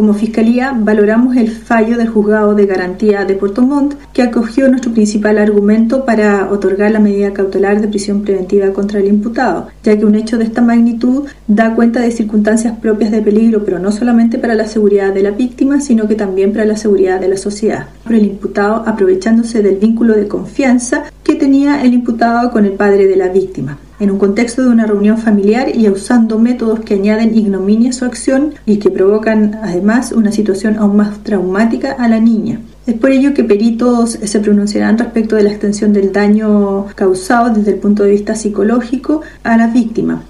Como Fiscalía valoramos el fallo del juzgado de garantía de Puerto Montt que acogió nuestro principal argumento para otorgar la medida cautelar de prisión preventiva contra el imputado, ya que un hecho de esta magnitud da cuenta de circunstancias propias de peligro, pero no solamente para la seguridad de la víctima, sino que también para la seguridad de la sociedad. Por el imputado aprovechándose del vínculo de confianza que tenía el imputado con el padre de la víctima en un contexto de una reunión familiar y usando métodos que añaden ignominia a su acción y que provocan además una situación aún más traumática a la niña. Es por ello que peritos se pronunciarán respecto de la extensión del daño causado desde el punto de vista psicológico a la víctima.